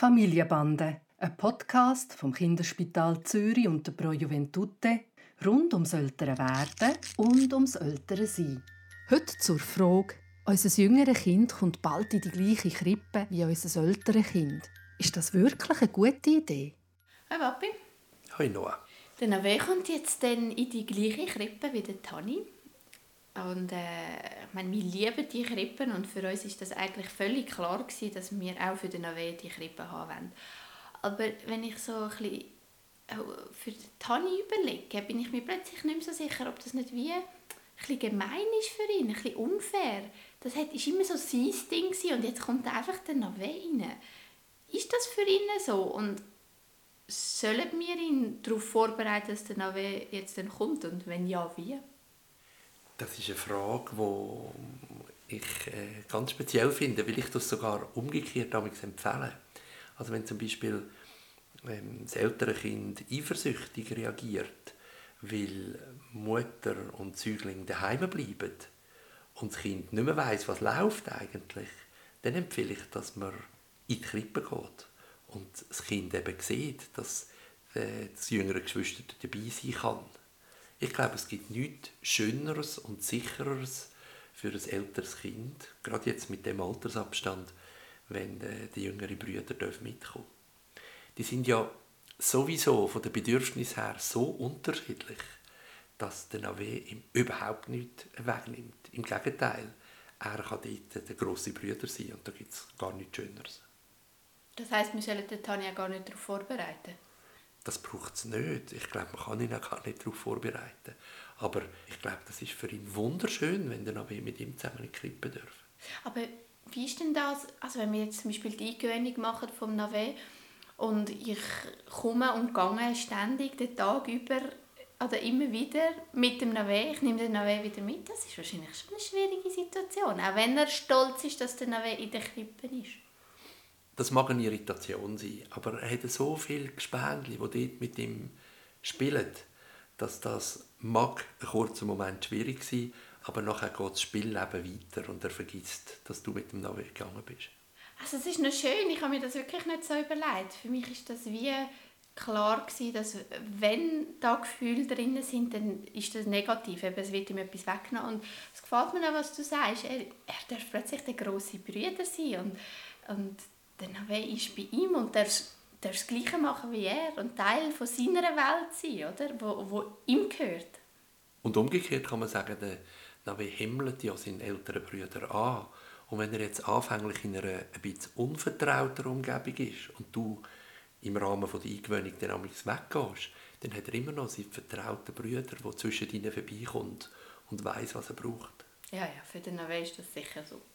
Familienbande, ein Podcast vom Kinderspital Zürich und der Pro Juventute rund ums ältere Werden und ums ältere Sein. Heute zur Frage, unser jüngeres Kind kommt bald in die gleiche Krippe wie unser älteres Kind. Ist das wirklich eine gute Idee? Hi Papi. Hi Noah. Der Nave kommt jetzt dann in die gleiche Krippe wie der Tani. Und äh, ich meine, wir lieben die Krippen und für uns ist das eigentlich völlig klar gewesen, dass wir auch für den Nave die Krippe haben wollen. Aber wenn ich so ein bisschen für Tani überlege, bin ich mir plötzlich nicht mehr so sicher, ob das nicht wie ein gemein ist für ihn, ein bisschen unfair. Das war immer so sein Ding und jetzt kommt einfach der Nave rein. Ist das für ihn so? Und sollen wir ihn darauf vorbereiten, dass der Nave jetzt dann kommt und wenn ja, wie? Das ist eine Frage, die ich äh, ganz speziell finde, weil ich das sogar umgekehrt empfehle. Also wenn zum Beispiel ähm, das ältere Kind eifersüchtig reagiert, weil Mutter und Säugling daheim bleiben und das Kind nicht mehr weiß, was läuft eigentlich, dann empfehle ich, dass man in die Krippe geht und das Kind eben sieht, dass äh, das jüngere Geschwister dabei sein kann. Ich glaube, es gibt nichts Schöneres und Sichereres für ein älteres Kind, gerade jetzt mit dem Altersabstand, wenn äh, die jüngeren Brüder mitkommen Die sind ja sowieso von den Bedürfnissen her so unterschiedlich, dass der Nave ihm überhaupt nichts wegnimmt. Im Gegenteil, er kann dort der grosse Brüder sein und da gibt es gar nichts Schöneres. Das heisst, wir sollen Tanja gar nicht darauf vorbereiten? Das braucht es nicht. Ich glaube, man kann ihn auch gar nicht darauf vorbereiten. Aber ich glaube, das ist für ihn wunderschön, wenn er noch mit ihm zusammen in die Krippe darf. Aber wie ist denn das, also wenn wir jetzt zum Beispiel die Eingewöhnung machen vom Nave und ich komme und gehe ständig den Tag über oder immer wieder mit dem Nave, ich nehme den Nave wieder mit, das ist wahrscheinlich schon eine schwierige Situation, auch wenn er stolz ist, dass der Nave in der Krippe ist. Das mag eine Irritation sein, aber er hat so viele Gespänli, die dort mit ihm spielen, dass das mag einen kurzen Moment schwierig sein, aber nachher geht das Spielleben weiter und er vergisst, dass du mit dem Navi gegangen bist. Also es ist noch schön, ich habe mir das wirklich nicht so überlegt. Für mich ist das wie klar gewesen, dass wenn da Gefühle drin sind, dann ist das negativ. Es wird ihm etwas weggenommen. Und es gefällt mir auch, was du sagst. Er, er darf plötzlich der große Brüder sein und, und der Nave ist bei ihm und darf, darf das Gleiche machen wie er und Teil von seiner Welt sein, oder? Wo, wo ihm gehört. Und umgekehrt kann man sagen, der Nave himmelt ja seinen älteren Brüder an. Und wenn er jetzt anfänglich in einer ein bisschen unvertrauter Umgebung ist und du im Rahmen der Eingewöhnung dann weggehst, dann hat er immer noch seinen vertrauten Brüder, der zwischen ihnen vorbeikommt und weiß, was er braucht. Ja, ja, für den Nave ist das sicher super.